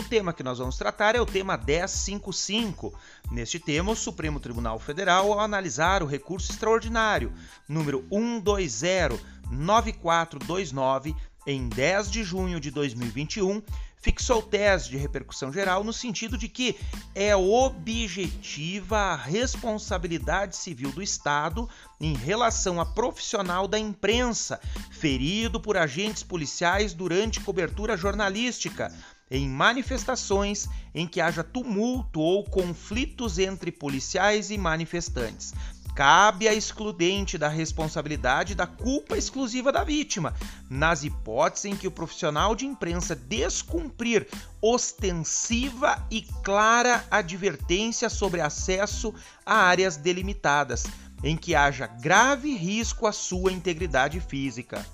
O tema que nós vamos tratar é o tema 1055. Neste tema, o Supremo Tribunal Federal, ao analisar o recurso extraordinário número 1209429, em 10 de junho de 2021, fixou tese de repercussão geral no sentido de que é objetiva a responsabilidade civil do Estado em relação a profissional da imprensa ferido por agentes policiais durante cobertura jornalística em manifestações em que haja tumulto ou conflitos entre policiais e manifestantes cabe a excludente da responsabilidade da culpa exclusiva da vítima, nas hipóteses em que o profissional de imprensa descumprir ostensiva e clara advertência sobre acesso a áreas delimitadas, em que haja grave risco à sua integridade física.